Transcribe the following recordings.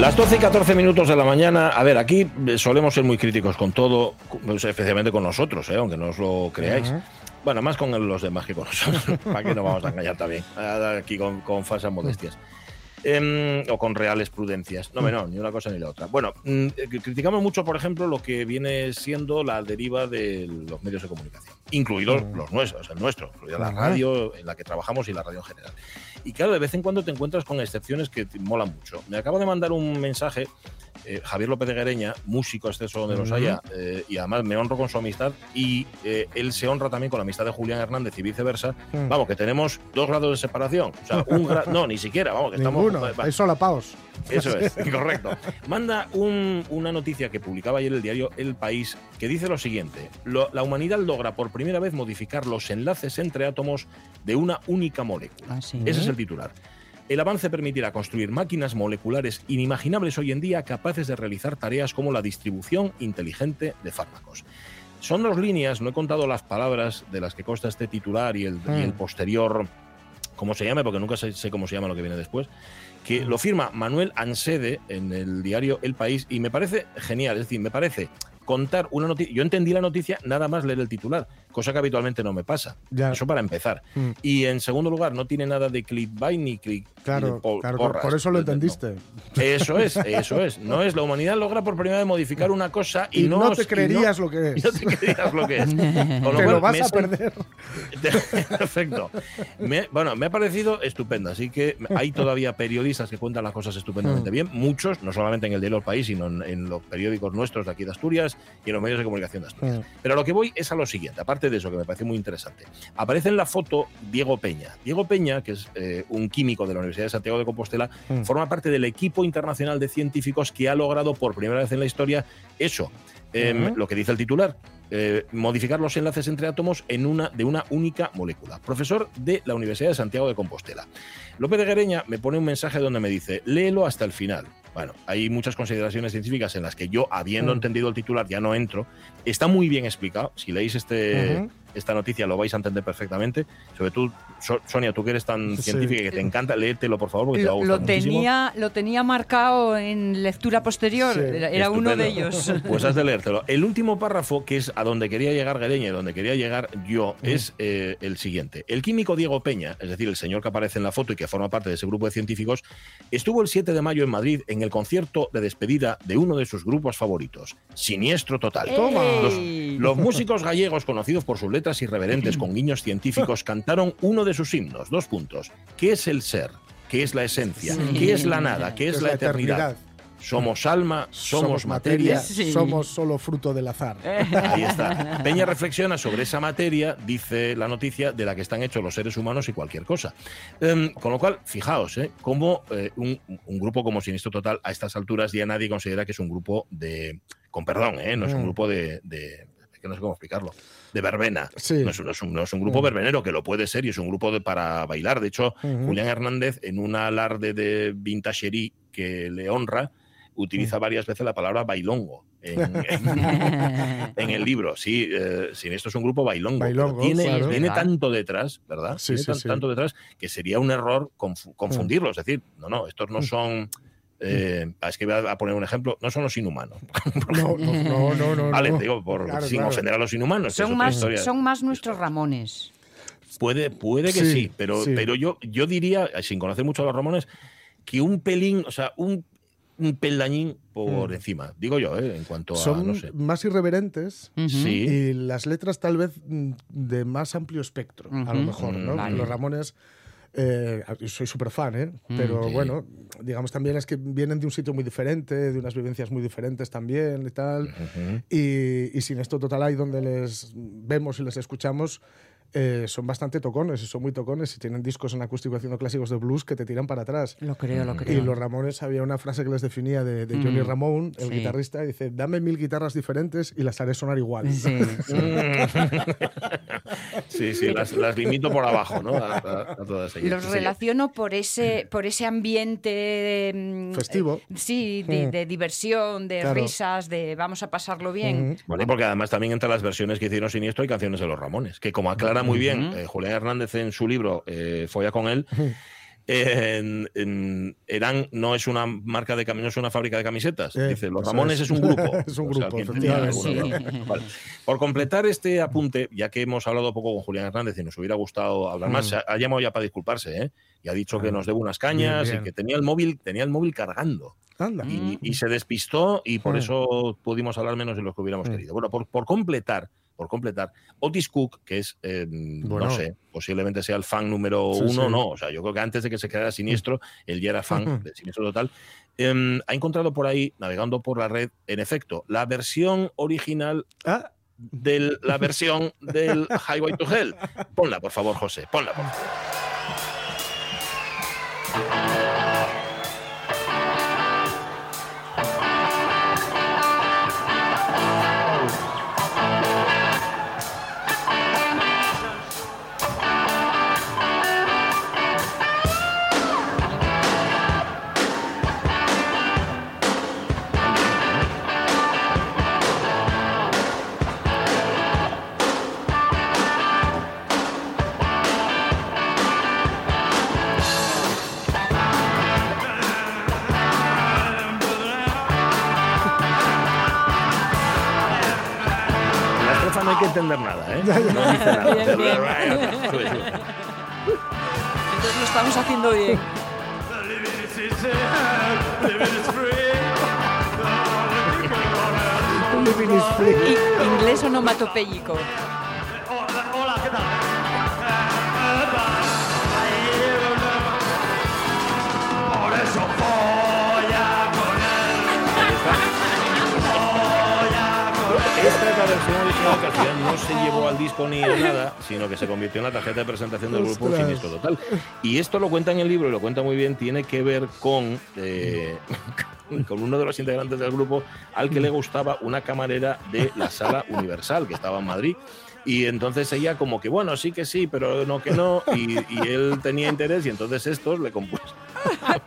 Las 12 y 14 minutos de la mañana. A ver, aquí solemos ser muy críticos con todo, pues, especialmente con nosotros, ¿eh? aunque no os lo creáis. Bueno, más con los demás que con nosotros. ¿Para qué nos vamos a engañar también? Aquí con, con falsas modestias. Em, o con reales prudencias. No, no, ni una cosa ni la otra. Bueno, mm, eh, criticamos mucho, por ejemplo, lo que viene siendo la deriva de los medios de comunicación, incluidos los nuestros, el nuestro, incluida la radio en la que trabajamos y la radio en general. Y claro, de vez en cuando te encuentras con excepciones que te molan mucho. Me acaba de mandar un mensaje eh, Javier López de Guereña, músico exceso donde los haya, eh, y además me honro con su amistad, y eh, él se honra también con la amistad de Julián Hernández y viceversa. Mm. Vamos, que tenemos dos grados de separación. O sea, un no, ni siquiera, vamos, que Ninguno, estamos. Hay solapados. Eso es, correcto. Manda una noticia que publicaba ayer el diario El País que dice lo siguiente: la humanidad logra por primera vez modificar los enlaces entre átomos de una única molécula. Ah, Ese es el titular. El avance permitirá construir máquinas moleculares inimaginables hoy en día capaces de realizar tareas como la distribución inteligente de fármacos. Son dos líneas, no he contado las palabras de las que consta este titular y el, mm. posterior, ¿cómo se llame? Porque nunca sé, sé, cómo se llama lo que viene después, que lo firma Manuel Ansede en el diario El País y me parece genial, es decir, me parece contar una noticia. Yo entendí la noticia nada más leer el titular, cosa que habitualmente no me pasa. Eso para empezar. Mm. Y en segundo lugar, no tiene nada de clickbait ni click. Claro, claro por eso lo entendiste. Eso es, eso es. No es. La humanidad logra por primera vez modificar una cosa y, no, no, te creerías lo que es. No te creerías lo que es. Con lo, lo vas a perder. Perfecto. bueno, me ha parecido estupendo. Así que hay todavía periodistas que cuentan las cosas estupendamente mm. bien. Muchos, no solamente en el diario El País, sino en, los periódicos nuestros de aquí de Asturias y en los medios de comunicación de Asturias. Mm. Pero lo que voy es a lo siguiente. Aparte de eso, que me parece muy interesante. Aparece en la foto Diego Peña. Diego Peña, que es eh, un químico de la Universidad de Santiago de Compostela, mm. forma parte del equipo internacional de científicos que ha logrado por primera vez en la historia eso, em, lo que dice el titular, eh, modificar los enlaces entre átomos en una, de una única molécula. Profesor de la Universidad de Santiago de Compostela. López de Guereña me pone un mensaje donde me dice, léelo hasta el final. Bueno, hay muchas consideraciones científicas en las que yo, habiendo mm. entendido el titular, ya no entro. Está muy bien explicado. Si leéis este, esta noticia lo vais a entender perfectamente. Sobre todo, Sonia, tú que eres tan científica y que te encanta, léetelo, por favor, porque lo, te va a lo tenía, Lo tenía marcado en lectura posterior, era uno de ellos. Pues has de leértelo. El último párrafo, que es a donde quería llegar Guereña y donde quería llegar yo, es eh, el siguiente. El químico Diego Peña, es decir, el señor que aparece en la foto y que forma parte de ese grupo de científicos, estuvo el 7 de mayo en Madrid en el concierto de despedida de uno de sus grupos favoritos, Siniestro Total. Los, los músicos gallegos, conocidos por sus letras irreverentes con guiños científicos, cantaron uno de sus himnos. Dos puntos. ¿Qué es el ser? ¿Qué es la esencia? ¿Qué es la nada? ¿Qué es, la, eternidad? Somos alma, somos, materia, somos solo fruto del azar. Ahí está. Peña reflexiona sobre esa materia, dice la noticia, de la que están hechos los seres humanos y cualquier cosa. Em, con lo cual, fijaos, ¿eh? Cómo eh, un, grupo como Sinistro Total a estas alturas ya nadie considera que es un grupo de, con perdón, ¿eh? no es un mm. grupo de, que no sé cómo explicarlo, de verbena. No, es, un, grupo mm. verbenero, que lo puede ser y es un grupo de, para bailar. De hecho, Julián Hernández, en un alarde de vintagerie que le honra, utiliza mm. varias veces la palabra bailongo. En, el libro, sí, eh, esto es un grupo bailongo. tiene, tanto detrás, ¿verdad? Sí, tiene tanto detrás que sería un error confundirlo. Es decir, no, no, estos no son eh, es que voy a poner un ejemplo, no son los inhumanos. No, no, no, no. Vale, digo, por, sin ofender a los inhumanos. Son, más, son más nuestros Ramones. Puede, puede que sí, pero, pero yo, yo diría, sin conocer mucho a los Ramones, que un pelín, o sea, un un peldañín por encima, digo yo, ¿eh? en cuanto a, Son no sé. más irreverentes. Sí. y las letras tal vez mm, de más amplio espectro, a lo mejor, ¿no? Mm, vale. Los Ramones, eh, soy súper fan, ¿eh? Mm, Pero bueno, digamos también es que vienen de un sitio muy diferente, de unas vivencias muy diferentes también y tal. Y sin esto total ahí donde les vemos y les escuchamos, eh, son bastante tocones, y son muy tocones y tienen discos en acústico haciendo clásicos de blues que te tiran para atrás. Lo creo, lo Y creo. los Ramones había una frase que les definía de, de Johnny Mm, Ramón, el sí. guitarrista, dice, dame mil guitarras diferentes y las haré sonar igual. Sí, sí. Sí, sí, las, las limito por abajo, ¿no? A, a- a todas ellas. Los Sí, relaciono por ese, por ese ambiente mm, Festivo. eh, sí, de, Mm. de diversión, de Claro. risas, de vamos a pasarlo bien. Ujú. Bueno, y porque además también entre las versiones que hicieron Siniestro hay canciones de los Ramones, que como aclara muy bien eh, Julián Hernández en su libro eh, Folla con él, en, en- eran, no es una marca de caminos, es una fábrica de camisetas. Eh, Dice, los Ramones es. es, un grupo. Es un O sea, grupo. Por completar este apunte, ya que hemos hablado poco con Julián Hernández y nos hubiera gustado hablar más, ha, ha llamado ya para disculparse, ¿eh? Y ha dicho que nos debe unas cañas bien, bien. y que tenía el móvil, tenía el móvil cargando. Anda. Y, y se despistó y por Mm. eso pudimos hablar menos de lo que hubiéramos Mm. querido. Bueno, por, por completar, por completar, Otis Cook, que es, eh, Bueno. no sé, posiblemente sea el fan número Sí, uno, sí. no, o sea, yo creo que antes de que se quedara siniestro, él ya era fan de Siniestro Total, em, ha encontrado por ahí, navegando por la red, en efecto, la versión original Ah, de la versión del Highway to Hell. Ponla, por favor, José, ponla, por favor. No hay que entender nada, ¿eh? No dice nada. Bien, bien. Entonces lo estamos haciendo bien. Living is free. I- inglés onomatopéyico. Esta es la versión original que al final no se llevó al disco ni a nada, sino que se convirtió en la tarjeta de presentación del grupo Ostras. Siniestro Total. Y esto lo cuenta en el libro y lo cuenta muy bien, tiene que ver con, eh, con uno de los integrantes del grupo al que le gustaba una camarera de la Sala Universal, que estaba en Madrid. Y entonces ella como que, bueno, sí que sí, pero no que no. Y, y él tenía interés y entonces estos le compuso.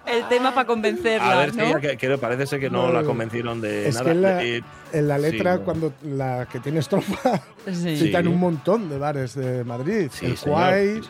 El tema para A convencerla, ver si ¿no? ella, que, que parece ser que no, No, la convencieron de Es nada. que en la, Eh, en la letra, sí, no. cuando la que tiene estrofa, Sí. citan Sí. un montón de bares de Madrid. Sí, el señor. el,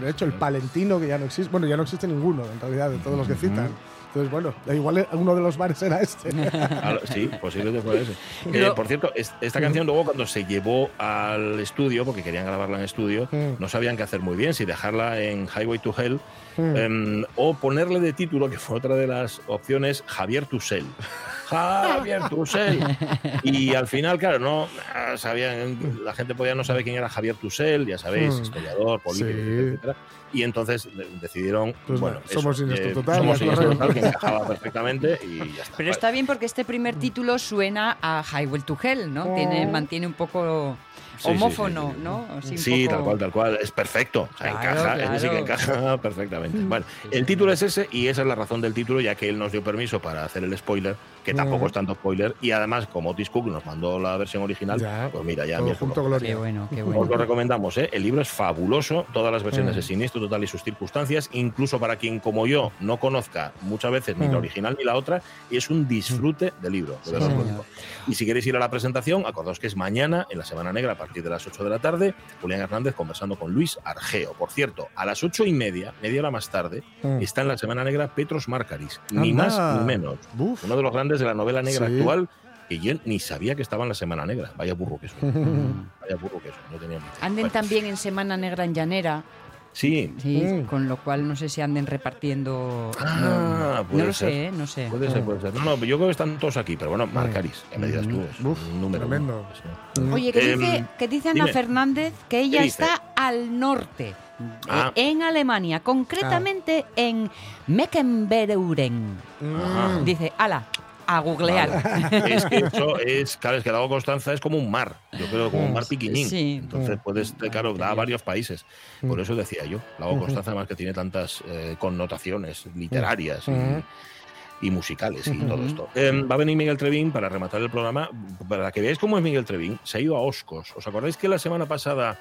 de hecho, el. Palentino, que ya no existe. Bueno, ya no existe ninguno, en realidad, de todos los que citan. Entonces, bueno, igual uno de los bares era este. Sí, posiblemente fuera ese. Eh, por cierto, es- esta canción luego cuando se llevó al estudio, porque querían grabarla en estudio, no sabían qué hacer muy bien, si dejarla en Highway to Hell em, o ponerle de título, que fue otra de las opciones, Javier Tusell. Javier Tusell. Y al final, claro, no ah, sabían, la gente podía no saber quién era Javier Tusell, ya sabéis, Mm. historiador, político, Sí. etcétera. Y entonces de- decidieron, Pues bueno, somos eso, Siniestro eh, Total, somos. Total, que encajaba perfectamente y ya está. Pero Vale. está bien porque este primer título suena a Highway to Hell, ¿no? Tiene, mantiene un poco Sí, homófono, sí, sí. ¿no? Así Sí, poco- tal cual, tal cual. Es perfecto. O sea, Claro, encaja, ese sí que claro. encaja perfectamente. Bueno, el título es ese y esa es la razón del título, ya que él nos dio permiso para hacer el spoiler, que tampoco Mm. es tanto spoiler. Y además, como Otis Cook nos mandó la versión original, Ya, pues mira, ya mi junto. Gloria. Qué bueno, qué Os lo bueno. recomendamos, ¿eh? El libro es fabuloso, todas las versiones Mm. de Siniestro Total y sus circunstancias, incluso para quien como yo no conozca muchas veces ni Mm. la original ni la otra, y es un disfrute de libro, de. Y si queréis ir a la presentación, acordaos que es mañana, en la Semana Negra, a partir de las 8 de la tarde, Julián Hernández conversando con Luis Argeo. Por cierto, a las 8 y media, media hora más tarde, Mm. está en la Semana Negra Petros Marcaris, ni más ni menos. Buf. Uno de los grandes de la novela negra Sí. actual, que yo ni sabía que estaba en la Semana Negra. Vaya burro que soy. Vaya burro que soy, no tenía ni idea. Anden Bueno, también en Semana Negra en Llanera, Sí. sí, Mm. con lo cual no sé si anden repartiendo. Ah, Ah, puede No lo ser. sé, ¿eh? no sé. Puede ser, puede ser. No, no, yo creo que están todos aquí, pero bueno, Marcaris, que me digas tú. Es Uf, un número. tremendo. Oye, que Em, dice, que dice Ana dime. Fernández que ella está al norte, Ah. eh, en Alemania, concretamente en Meckenbeuren. Ajá. Dice, ala, a googlear. Vale. Es que eso es, claro, es que el lago Constanza es como un mar, yo creo, como un mar piquiñín. Sí. Entonces puedes, claro, da a varios países. Por eso decía yo, lago Constanza además que tiene tantas eh, connotaciones literarias y, y musicales y todo esto. Em, va a venir Miguel Trevín para rematar el programa. Para que veáis cómo es Miguel Trevín, se ha ido a Oscos. ¿Os acordáis que la semana pasada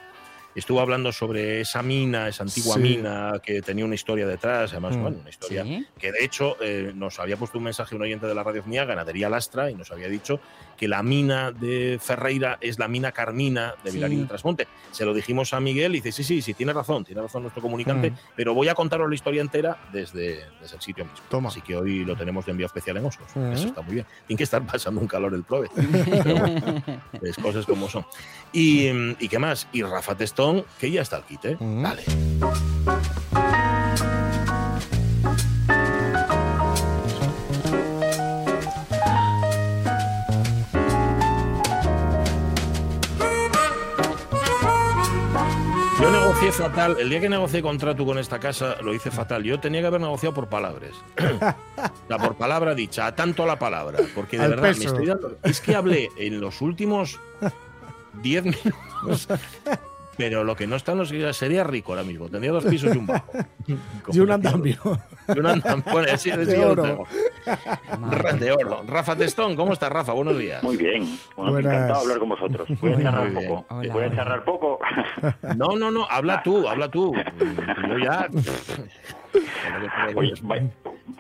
estuvo hablando sobre esa mina, esa antigua Sí. mina que tenía una historia detrás? Además, Mm. bueno, una historia Sí. que de hecho eh, nos había puesto un mensaje un oyente de la radio mía, Ganadería Lastra, y nos había dicho que la mina de Ferreira es la mina Carmina de Sí. Vilarín de Trasmonte. Se lo dijimos a Miguel y dice, sí, sí, sí, tiene razón, tiene razón nuestro comunicante, Mm. pero voy a contaros la historia entera desde, desde el sitio mismo. Toma. Así que hoy lo tenemos de envío especial en Oscos. Mm. Eso está muy bien. Tiene que estar pasando un calor el prove. Pero bueno, es cosas como son. Y, ¿Y qué más? Y Rafa Testón, que ya está al quite. Mm. Dale. Yo negocié fatal. El día que negocié contrato con esta casa, lo hice fatal. Yo tenía que haber negociado por palabras. la por palabra dicha, a tanto la palabra. Porque de Al verdad, me estoy dando. Es que hablé en los últimos 10 minutos. Pero lo que no está en los sería rico ahora mismo. Tendría dos pisos y un bajo. Y un andamio. Y un andamio. Bueno, sí, sí, De oro. De. Rafa Testón, ¿cómo estás, Rafa? Buenos días. Muy bien, bueno, Buenas. encantado de hablar con vosotros. Voy a charlar poco. Hola, Voy a charlar poco. No, no, no, habla tú, habla tú. Yo ya. Oye, vaya,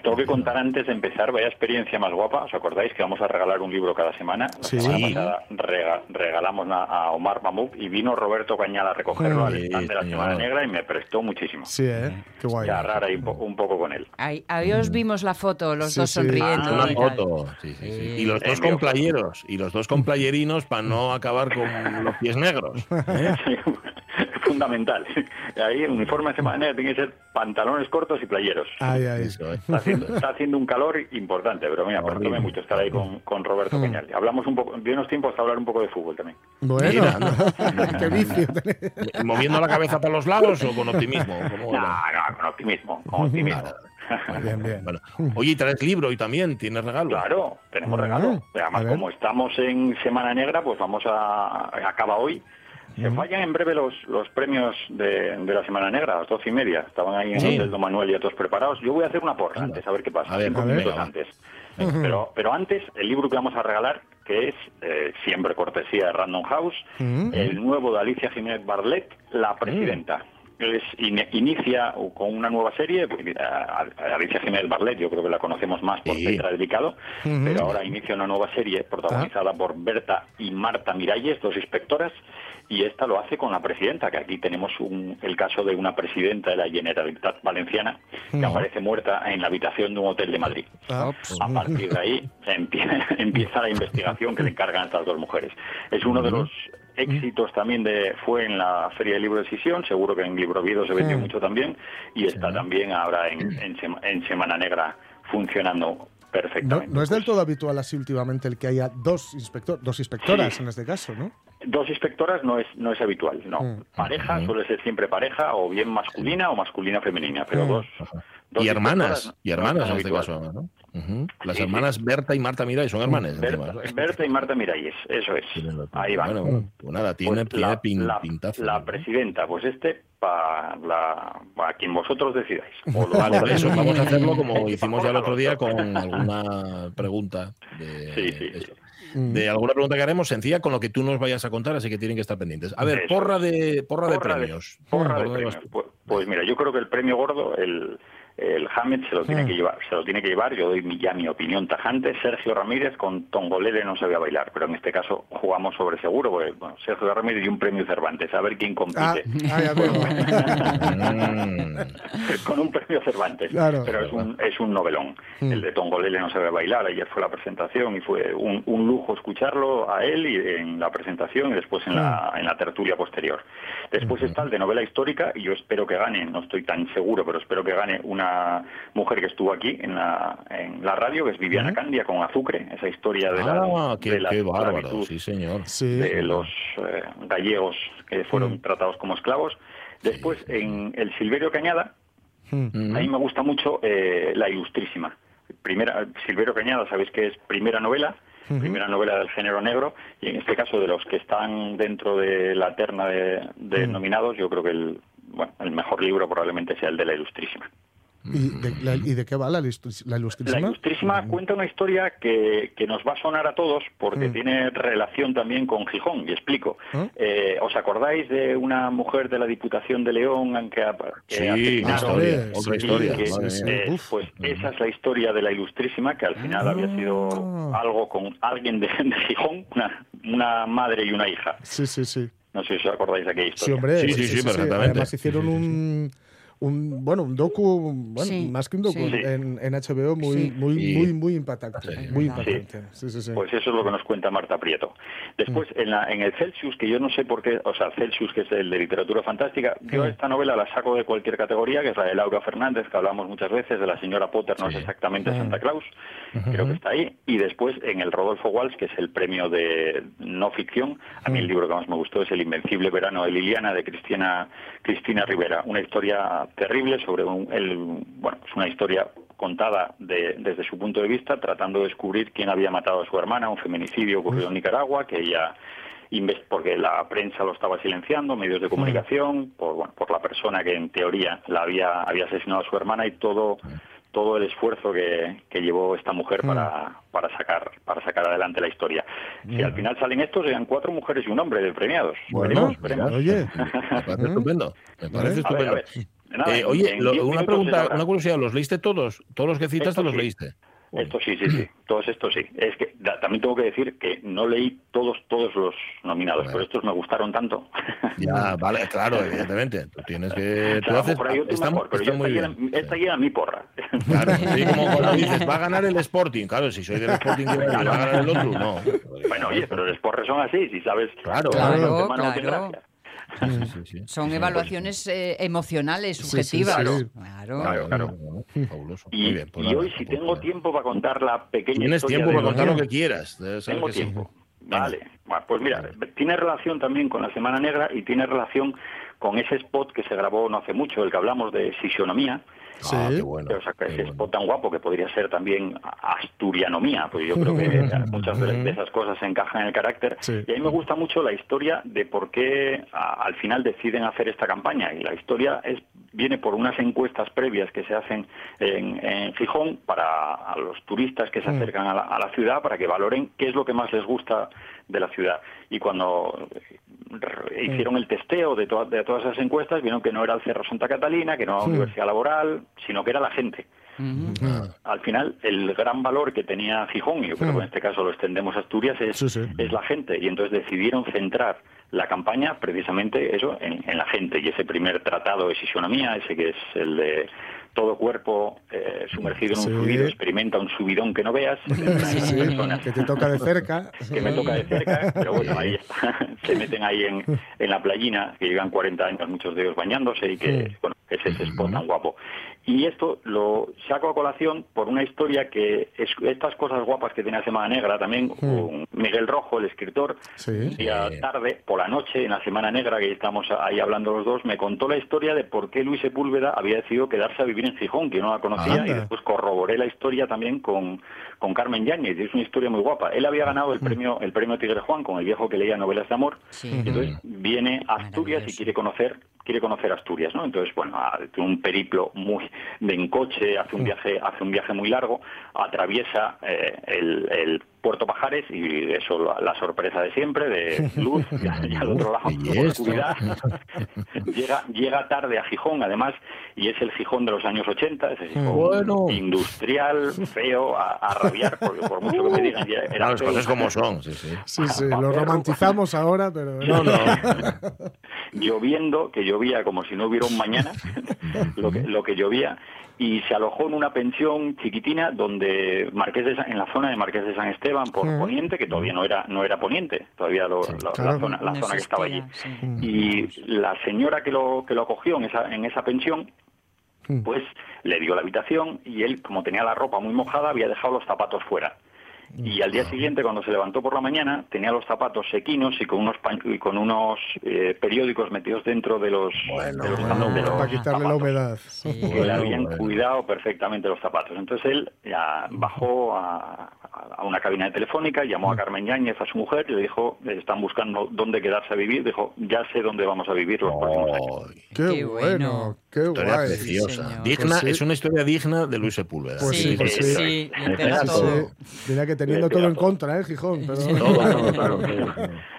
tengo que contar antes de empezar, vaya experiencia más guapa. ¿Os acordáis que vamos a regalar un libro cada semana? La Sí. semana Sí. pasada rega- regalamos a, a Omar Mamuk y vino Roberto Cañal a recogerlo al stand de la. Semana Negra y me prestó muchísimo. Sí, ¿eh? Qué guay. Y a agarrar ahí un, po- un poco con él. Ahí, ahí os vimos la foto, los Sí, dos sí. sonriendo. Ah, Una y foto. Sí, sí, sí. Sí. Y los dos con playeros. Y los dos con playerinos para no acabar con los pies negros. ¿eh? Sí, fundamental. Ahí el uniforme de Semana Negra tiene que ser pantalones cortos y playeros. Ay, ay. Eso, ¿eh? Está haciendo, está haciendo un calor importante, pero mira, perdóname mucho estar ahí con, con Roberto Peñal. Hablamos un poco, de unos tiempos a hablar un poco de fútbol también. Bueno, qué vicio. ¿Moviendo la cabeza para los lados o con optimismo? ¿Cómo No, no, con optimismo, con optimismo. Bien, bien. Bueno, oye, traes libro y también tienes regalo. Claro, tenemos regalo. Además, como estamos en Semana Negra, pues vamos a... acaba hoy. Se fallan en breve los, los premios de, de la Semana Negra, a las doce y media. Estaban ahí en el Hotel Don Manuel ya todos preparados. Yo voy a hacer una porra antes, a ver qué pasa. A ver, cinco a ver. minutos Venga, va. antes. Pero, pero antes, el libro que vamos a regalar, que es eh, siempre cortesía de Random House, Mm. el nuevo de Alicia Jiménez Barlet, La Presidenta. Es, in- inicia con una nueva serie, a- a- Alicia Jiménez Barlet, yo creo que la conocemos más por Sí. Petra Delicado, pero ahora inicia una nueva serie protagonizada por Berta y Marta Miralles, dos inspectoras, y esta lo hace con la presidenta, que aquí tenemos un- el caso de una presidenta de la Generalitat Valenciana que aparece muerta en la habitación de un hotel de Madrid. Ah, A partir de ahí empie- empieza la investigación que le encargan a estas dos mujeres. Es uno de los éxitos también de fue en la Feria del Libro de Sisión, seguro que en Libro Vido se vendió mucho también, y está también ahora en, en Sema- en Semana Negra funcionando perfectamente. no es del Pues, todo habitual así últimamente el que haya dos, inspector, dos inspectoras en este caso, ¿no? Dos inspectoras no es no es habitual, no. Mm. Pareja suele ser siempre pareja, o bien masculina o masculina femenina, pero Mm. dos, dos Y hermanas, y hermanas en este caso. ¿no? Las Sí, sí. hermanas Berta y Marta Miray son hermanas. Berta, encima. Berta y Marta Miralles, eso es. Ahí van. Bueno, bueno, pues nada, tiene, Pues la, pin- la- pintazo. la ¿no? presidenta, pues este, para la, pa quien vosotros decidáis. O lo- Vale, vale, eso vamos a hacerlo como hicimos ya el otro día con alguna pregunta de, Sí, sí, eso. Mm. de alguna pregunta que haremos sencilla con lo que tú nos vayas a contar, así que tienen que estar pendientes. A ver, Eso porra de porra, de premios. porra ¿Por de vas premios. Pues, pues mira, yo creo que el premio gordo, el, el Hammett se lo tiene Mm. que llevar, se lo tiene que llevar, yo doy mi- ya mi opinión tajante, Sergio Ramírez con Tongolele no sabía bailar, pero en este caso jugamos sobre seguro, porque bueno, Sergio Ramírez y un premio Cervantes, a ver quién Ah, compite. ay, amigo. Mm. con un premio Cervantes. Claro. Pero es un, es un novelón. Mm. El de Tongolele no sabe bailar. Ayer fue la presentación y fue un, un lujo escucharlo a él y en la presentación y después en la, en la tertulia posterior. Después está el de novela histórica y yo espero que gane, no estoy tan seguro, pero espero que gane una una mujer que estuvo aquí en la, en la radio, que es Viviana Candia, con Azucre, esa historia de la, Ah, qué, de la qué bárbaro, sí, señor. Sí. de los eh, gallegos que fueron Mm. tratados como esclavos. Después, en El Silverio Cañada, Mm. a mí me gusta mucho eh, La Ilustrísima. Primera, Silverio Cañada, sabéis que es primera novela, primera novela del género negro, y en este caso de los que están dentro de la terna de, de Mm. nominados, yo creo que el, bueno, el mejor libro probablemente sea el de La Ilustrísima. ¿Y de, la- y de qué va la, la La ilustrísima? Ilustrísima cuenta una historia que, que nos va a sonar a todos porque Mm. tiene relación también con Gijón, y explico. ¿Ah? Eh, ¿Os acordáis de una mujer de la Diputación de León que, que Sí, asesinaron? historia, sí, otra sí, historia. que, sí, eh, pues esa es la historia de la Ilustrísima, que al final había sido Ah. algo con alguien de, de Gijón, una, una madre y una hija. Sí, sí, sí. No sé si os acordáis de aquella Sí, historia. hombre. Sí, sí, sí, perfectamente. Además hicieron Sí, sí, un, un, bueno, un docu, bueno, Sí, más que un docu, sí. en, en HBO muy, Sí. muy, muy, muy impactante. Sí. Muy impactante. Sí, sí, sí. Pues eso es lo que nos cuenta Marta Prieto. Después, en, la, en el Celsius, que yo no sé por qué, o sea, Celsius, que es el de literatura fantástica, yo Mm. esta novela la saco de cualquier categoría, que es la de Laura Fernández, que hablamos muchas veces, de la señora Potter, no es exactamente Mm. Santa Claus, creo que está ahí. Y después, en el Rodolfo Walsh, que es el premio de no ficción, a mí el Mm. libro que más me gustó es El Invencible Verano de Liliana, de Cristina, Cristina Rivera. Una historia terrible sobre un, el, bueno, es una historia contada de- desde su punto de vista, tratando de descubrir quién había matado a su hermana, un feminicidio ocurrido en Nicaragua, que ella porque la prensa lo estaba silenciando, medios de comunicación, por, bueno, por la persona que en teoría la había, había asesinado a su hermana y todo todo el esfuerzo que, que llevó esta mujer para, para sacar para sacar adelante la historia. Si al final salen estos, sean cuatro mujeres y un hombre de premiados. Bueno, Veremos, veremos. oye, Me parece estupendo. Me parece A ver, estupendo. a ver. Nada, Eh, oye, en lo- diez una pregunta, una curiosidad, ¿los leíste todos? Todos los que citaste Esto los sí. leíste. Esto sí, sí, sí. Todos estos sí. Es que da- también tengo que decir que no leí todos todos los nominados, Bueno. pero estos me gustaron tanto. Ya, vale, claro, evidentemente. Tú tienes que. Tú haces. Está, mejor, pero está yo muy esta, bien. esta llena mi porra. Claro, sí, como cuando dices, va a ganar el Sporting. Claro, si soy del Sporting, ¿qué va a ganar el otro? No. bueno, oye, pero los porres son así, si sabes. Claro, Claro, claro. Gracia. Sí, sí, sí. Son evaluaciones eh, emocionales, Sí, sí, subjetivas. sí. Claro. Claro, claro. Fabuloso. Y, Muy bien, pues y nada, hoy, si tampoco- tengo tiempo para contar la pequeña Tienes historia tiempo para contar lo que quieras. Tengo que tiempo. Vale. Pues mira, tiene relación también con la Semana Negra y tiene relación con ese spot que se grabó no hace mucho, el que hablamos de fisionomía. Sí. Ah, qué bueno. o sea, que qué ese bueno. spot tan guapo que podría ser también asturianomía, pues yo creo que muchas de, de esas cosas se encajan en el carácter. Sí. Y a mí me gusta mucho la historia de por qué a- al final deciden hacer esta campaña. Y la historia es viene por unas encuestas previas que se hacen en, en Gijón para a los turistas que se acercan a la, a la ciudad para que valoren qué es lo que más les gusta de la ciudad. Y cuando hicieron el testeo de, to- de todas esas encuestas, vieron que no era el Cerro Santa Catalina, que no era la Universidad Laboral, sino que era la gente. Al final, el gran valor que tenía Gijón, y yo creo que en este caso lo extendemos a Asturias, es, Sí, sí. es la gente. Y entonces decidieron centrar la campaña precisamente eso, en, en la gente. Y ese primer tratado de fisionomía, ese que es el de todo cuerpo eh, sumergido en un Sí. fluido, experimenta un subidón que no veas. Sí, sí, que te toca de cerca. que me toca de cerca, pero bueno, ahí está. se meten ahí en, en la playina, que llevan 40 años muchos de ellos bañándose y que, bueno, que es ese spot tan guapo. Y esto lo saco a colación por una historia que es estas cosas guapas que tiene la Semana Negra también, con Miguel Rojo, el escritor, Sí. un día tarde, por la noche, en la Semana Negra, que estamos ahí hablando los dos, me contó la historia de por qué Luis Sepúlveda había decidido quedarse a vivir en Gijón, que yo no la conocía, y después corroboré la historia también con, con Carmen Yáñez, y es una historia muy guapa. Él había ganado el premio el premio Tigre Juan con el viejo que leía novelas de amor, Sí. y entonces viene a Asturias y quiere conocer quiere conocer Asturias, ¿no? Entonces, bueno, un periplo muy de en coche, hace un viaje hace un viaje muy largo, atraviesa eh, el, el Puerto Pajares y eso la, la sorpresa de siempre de luz y, al- otro lado oscuridad. llega llega tarde a Gijón, además, y es el Gijón de los años 80, ese Gijón Bueno. industrial, feo, a, a rabiar, porque por mucho que me digan, ya era Claro, las cosas como son, sí, sí. Sí, sí, lo romantizamos ahora, pero No, no. lloviendo, que llovía como si no hubiera un mañana, lo, que, lo que llovía, y se alojó en una pensión chiquitina donde Marqués de San- en la zona de Marqués de San Esteban por. Poniente, que todavía no era no era Poniente, todavía lo- lo- claro. la zona, la No zona que estaba allí. sí. Y la señora que lo que lo acogió en esa en esa pensión pues le dio la habitación y él, como tenía la ropa muy mojada, había dejado los zapatos fuera. Y al día siguiente, cuando se levantó por la mañana, tenía los zapatos sequinos y con unos y con unos eh, periódicos metidos dentro de los, de los, de los para quitarle la humedad. Que le habían Bueno. cuidado perfectamente los zapatos. Entonces él ya bajó a, a una cabina de telefónica, llamó a Carmen Yáñez, a su mujer, y le dijo, están buscando dónde quedarse a vivir. Dijo, ya sé dónde vamos a vivir los próximos años. Qué, Qué bueno, qué historia guay. preciosa. digna, Pues sí. Es una historia digna de Luis Sepúlveda. Pues sí, sí, pues sí, todo. Mira que teniendo todo en todo. contra, ¿eh, Gijón? Pero... Todo, todo, todo.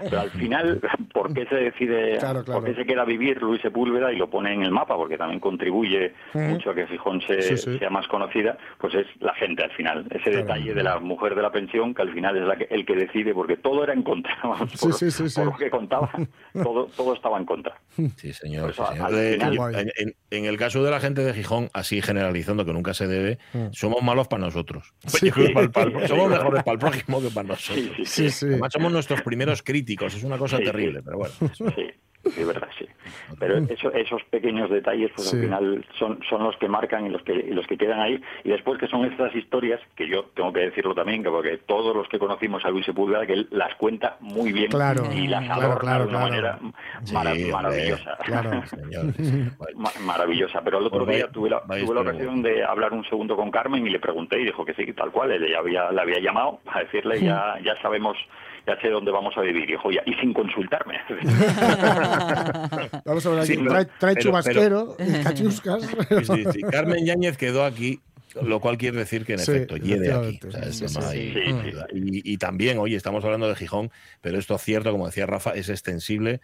Pero al final, ¿por qué se decide, Claro, claro. por qué se queda a vivir Luis Sepúlveda y lo pone en el mapa? Porque también contribuye mucho a que Gijón se, Sí, sí. sea más conocida, pues es la gente al final. Ese Claro. detalle de la mujer de la pensión, que al final es la que- el que decide, porque todo era en contra. vamos, Sí, por, sí, sí, sí. por lo que contaba, todo, todo estaba en contra. Sí, señor. Sí, al señor. Final- yo- en, en- en el caso de la gente de Gijón, así generalizando, que nunca se debe, somos malos para nosotros. Para para somos mejores para el prójimo que para nosotros. Sí, sí, Sí, sí. Además, somos nuestros primeros críticos. Es una cosa Sí, sí. terrible, pero bueno. Sí, sí, verdad, sí. Pero eso- esos pequeños detalles, pues Sí. al final son, son los que marcan y los que, y los que quedan ahí. Y después que son estas historias, que yo tengo que decirlo también, que porque todos los que conocimos a Luis Sepúlveda, que él las cuenta muy bien Claro, y las claro, adorna claro, de una manera Sí, maravillosa. Maravillosa. Pero el otro Pues día tuve la, tuve la ocasión de hablar un segundo con Carmen y le pregunté y dijo que sí, que tal cual. Él ya había, la había llamado a decirle ya, ya sabemos, ya sé dónde vamos a vivir. Y dijo, ya, y sin consultarme. Vamos a ver aquí. Sí, trae trae pero- chubasquero y cachuscas. Sí, sí, sí. Carmen Yáñez quedó aquí, lo cual quiere decir que en Sí, efecto llegue aquí. efectivamente. O sea, Sí, eso no sí, hay sí. Sí, sí. duda. Y, y también, oye, estamos hablando de Gijón, pero esto es cierto, como decía Rafa, es extensible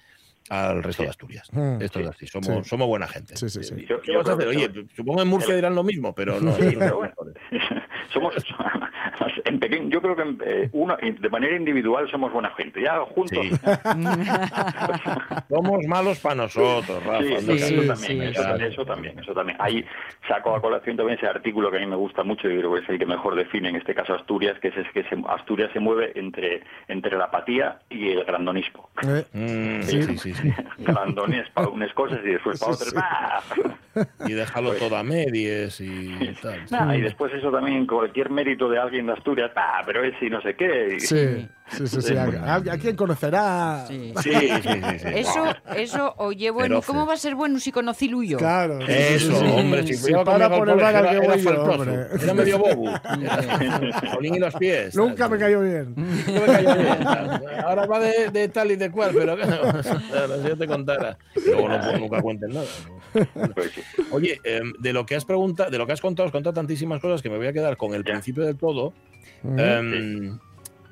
al resto de Asturias. Mm. Esto es así, somos, Sí. somos buena gente. Sí, sí, sí. Yo- ¿Qué yo Oye, supongo en Murcia dirán lo mismo, pero no. Sí, pero bueno, somos en pequeño, yo creo que en, eh, uno, de manera individual somos buena gente, ya juntos. Sí. Somos malos para nosotros, Rafa. Sí, sí, eso, sí, también, sí, eso, claro. eso también, eso también. Ahí saco a colación también ese artículo que a mí me gusta mucho y creo que es el que mejor define en este caso Asturias, que es, es que se- Asturias se mueve entre, entre la apatía y el grandonismo. Eh, Mm, sí, sí, sí, sí. Grandones para unas cosas y después para otras. Y déjalo todo a medias y tal. Nah, y después eso también, cualquier mérito de alguien de Asturias, ah, pero es y no sé qué. y- Sí, sí, sí. sí. ¿A, a quién conocerá? Sí. Sí, sí, sí. sí. Eso, eso, oye, bueno, Feroces. ¿cómo va a ser bueno si conocí Luyo? Claro. sí, sí, Eso, sí. hombre, si iba para por al el bar al que era, voy yo, era faltoso, hombre. era medio bobo. Colín y los pies. Nunca me cayó bien. No me cayó bien. Ahora va de, de tal y de cual, pero claro, si yo te contara. Luego no, nunca cuenten nada. Oye, em, de lo que has preguntado, de lo que has contado, has contado tantísimas cosas que me voy a quedar con el Ya. principio de todo. Mm. Em,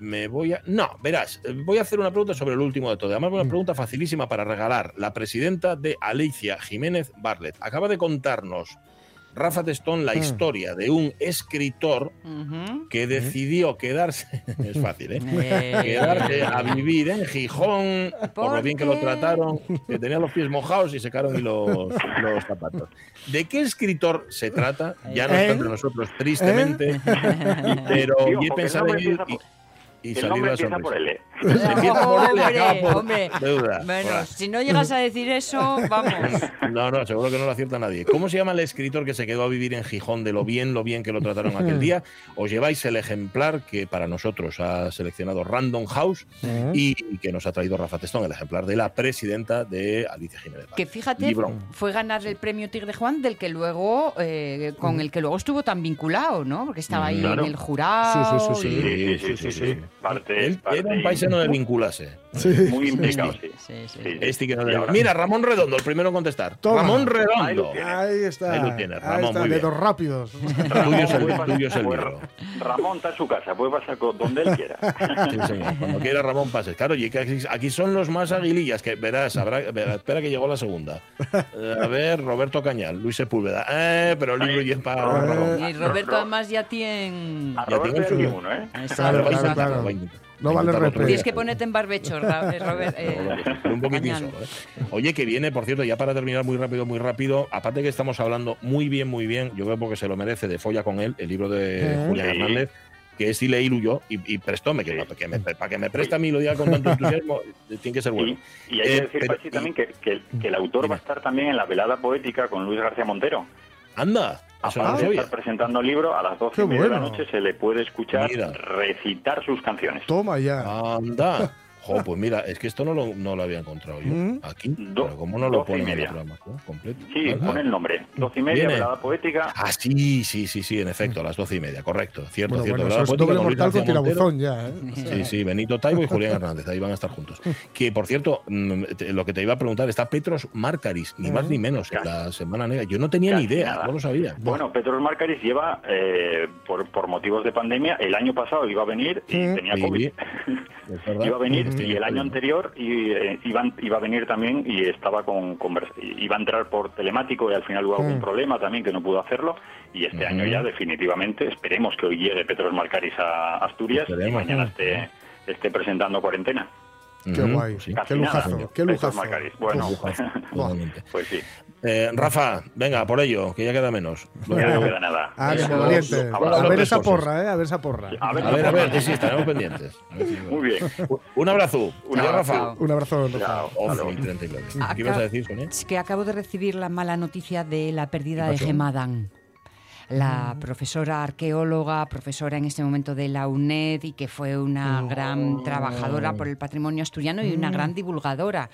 me voy a. No, verás, eh, voy a hacer una pregunta sobre el último de todo. Además, Mm. una pregunta facilísima para regalar. La presidenta de Alicia Jiménez Barlet acaba de contarnos, Rafa Testón, la Mm. historia de un escritor que decidió quedarse. es fácil, ¿eh? Eh, Quedarse a vivir en Gijón por lo ¿Por bien que lo trataron, que tenía los pies mojados y secaron y los, los zapatos. ¿De qué escritor se trata? Ya no ¿Eh? está entre nosotros, tristemente, pero Sí, yo he pensado en ir y, por- y El salir la sonrisa. Por L y acaba Hombre, por hombre. deuda. Bueno, Hola. si no llegas a decir eso, vamos. No, no, seguro que no lo acierta nadie. ¿Cómo se llama el escritor que se quedó a vivir en Gijón de lo bien, lo bien que lo trataron aquel día? Os lleváis el ejemplar que para nosotros ha seleccionado Random House y que nos ha traído Rafa Testón, el ejemplar de la presidenta de Alicia Jiménez. Que fíjate, Librón. fue ganar el premio Tigre Juan del que luego, eh, con el que luego estuvo tan vinculado, ¿no? Porque estaba ahí Claro. en el jurado. Sí, sí, sí, y- Sí, sí, sí, sí, sí. Parte, Él parte era un paisano de vinculase. Sí. Muy implicado, sí. Sí, sí. Sí. Este que no Y le- ahora- Mira, Ramón Redondo, el primero en contestar. Toma. Ramón Ahí Redondo. tiene. Ahí está. Ahí lo tienes, Ahí Ramón, está, bien. dedos rápidos. Tuyo es el, tuyo es el Pues, libro. Ramón está en su casa, puede pasar con- donde él quiera. Sí, señor. Cuando quiera Ramón pases. Claro, y aquí, aquí son los más aguilillas, que verás, habrá, verás, espera que llegó la segunda. Eh, a ver, Roberto Cañal, Luis Sepúlveda. Eh, pero el libro ya es para Eh, Ramón. Y Roberto además ya tiene... A Ya tiene uno, ¿eh? Exacto, Claro, claro, No vale día. Tienes que ponerte en barbecho, eh, Robert, eh, un poquitín solo, ¿eh? Oye, que viene, por cierto, ya para terminar muy rápido, muy rápido, aparte que estamos hablando muy bien, muy bien, yo creo porque se lo merece, de Folla con él, el libro de Ujú. Julián Sí. Hernández, que es leí yo y, y prestóme, que, para, que me, para que me preste a mí lo diga con tanto entusiasmo, tiene que ser bueno. Y, y hay Eh, que decir, pero- Pachi, también que, que el, que el autor va a estar también en la velada poética con Luis García Montero. Anda, eso no lo sabía. estar presentando el libro, a las 12 Qué y media de la bueno. noche se le puede escuchar Mira. recitar sus canciones. Toma ya. Anda. Jo, pues mira, es que esto no lo, no lo había encontrado yo. Mm. Aquí, Do- pero ¿cómo no lo ponen en media. programación completo? Sí, Anda. pone el nombre. 12 y media, Viene. velada poética. Ah, sí, sí, sí, sí, en efecto, a las doce y media, correcto, cierto, Bueno, cierto. bueno, Velada eso es doble mortal con tirabuzón ya, ¿eh? Sí, sí, Benito Taibo y Julián Hernández, ahí van a estar juntos. Que, por cierto, mm, lo que te iba a preguntar, está Petros Marcaris, ni más ni menos, en la Semana Negra. Yo no tenía ni idea, nada. no lo sabía. Bueno, Petros Marcaris lleva, eh, por, por motivos de pandemia, el año pasado iba a venir y tenía Sí, COVID. iba a venir Sí, y el año anterior y, eh, iba, iba a venir también y estaba con convers- iba a entrar por telemático y al final hubo algún Mm. problema también que no pudo hacerlo y este año ya definitivamente esperemos que hoy llegue Petros Marcaris a Asturias y mañana esté, esté presentando cuarentena. Qué guay. pues sí. Qué lujazo, nada. qué Petros lujazo. Marcaris. Bueno, pues sí, Eh, Rafa, venga, por ello, que ya queda menos. ya no queda nada. Ah, valiente. A ver esa porra, ¿eh? A ver esa porra. A ver, A ver, a ver, sí, sí, estaremos pendientes. A Muy bien. Un abrazo. Un abrazo. Rafa. Un abrazo, Rafa. Chao. 11 y 39. Acá- ¿Qué ibas a decir, Sonia? Es que acabo de recibir la mala noticia de la pérdida ¿Qué de pasó? La profesora arqueóloga, profesora en este momento de la UNED y que fue una gran trabajadora por el patrimonio asturiano y una gran divulgadora.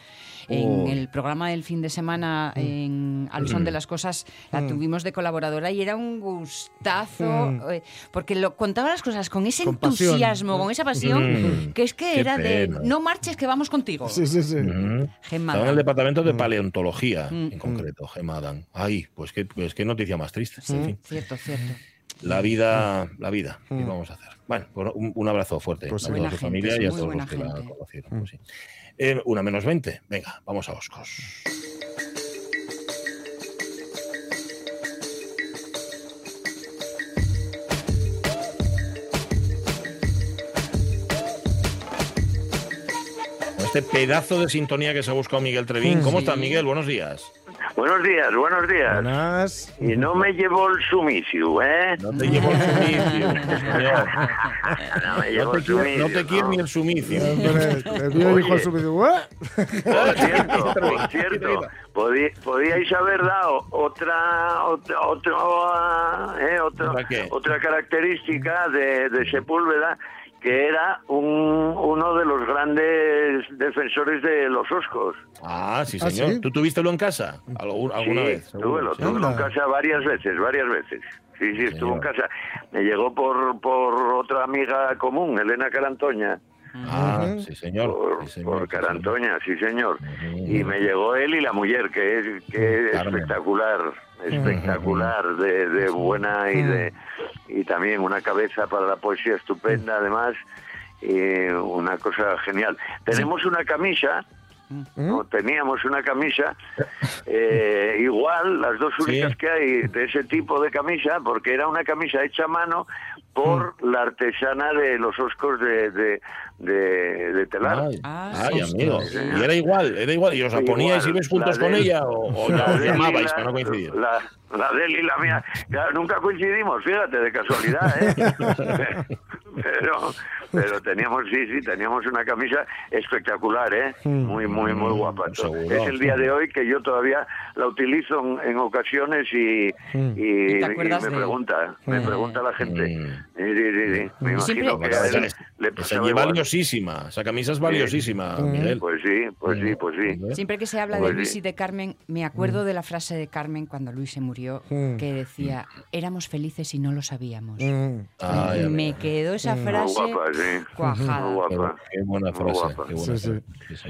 En Oh. el programa del fin de semana, en Al son de las cosas, la tuvimos de colaboradora y era un gustazo, eh, porque lo, contaba las cosas con ese Con pasión. entusiasmo, con esa pasión, Mm. que es que Qué era pena. de no marches que vamos contigo. Sí, sí, sí. Gemma Estaba en el departamento Mm. de paleontología, en concreto, Gemma Adán. Ay, pues qué, pues qué noticia más triste. En fin, Cierto, cierto. la vida, la vida. ¿Qué vamos a hacer? Bueno, pues un, un abrazo fuerte Pues a sí. toda gente, familia sí, y a todos los que la gente. conocieron. pues sí. Eh, una menos 20. Venga, vamos a Oscos. Este pedazo de sintonía que se ha buscado Miguel Trevín. ¿Cómo estás, Miguel? Buenos días. Buenos días, buenos días. Buenas. Y no me llevó el sumicio, ¿eh? No te llevo el sumicio. No me No llevó te el quiero, sumicio. no te quiero ni el sumicio. El hijo Oye. su y dice, "What?". Por cierto, por cierto, podí- podíais haber dado otra otra otra, eh, otra, otra característica de, de Sepúlveda que era un, uno de los grandes defensores de los oscos. Ah, sí, ¿Ah, señor. sí? ¿Tú tuviste lo en casa? ¿Algún- ¿Alguna sí, vez? seguro, Tuve, lo sí. tuve en casa varias veces, varias veces. Sí, sí, estuvo en casa. Me llegó por, por otra amiga común, Elena Carantoña. Ah, sí, señor. Por, sí, señor, por sí, señor. Carantoña, sí, señor. Y me llegó él y la mujer, que es, que es espectacular, espectacular, de, de buena y de y también una cabeza para la poesía estupenda, además, y una cosa genial. Tenemos una camisa, o teníamos una camisa, eh, igual, las dos Sí. únicas que hay de ese tipo de camisa, porque era una camisa hecha a mano por la artesana de los oscos de, de, de, de telar. Ay, Ah, ay, amigo. sí. Y era igual, era igual. ¿Y os la poníais y Igual, ibais juntos con de ella o, la os y llamabais la- para no coincidir? La, la de él y la mía. Nunca coincidimos, fíjate, de casualidad, ¿eh? pero, pero teníamos, sí, sí, teníamos una camisa espectacular, ¿eh? Muy, muy, muy guapa. Mm, seguro, es el día de hoy que yo todavía la utilizo en, en ocasiones y, Mm. y, ¿Y y me de- pregunta, me pregunta la gente. Sí, sí, sí. Me imagino que a él le esa pasaba igual. Valiosísima. Esa camisa es valiosísima, Mm. Miguel. Pues sí, pues sí, pues sí. Siempre que se habla Pues de Luis sí. y de Carmen, me acuerdo de la frase de Carmen cuando Luis se murió, Mm. que decía, éramos felices y no lo sabíamos. Mm. Y amigo. me quedó esa Muy frase guapa, sí. cuajada. Muy guapa. Qué buena frase. guapa. qué buena Sí, sí. frase. Sí.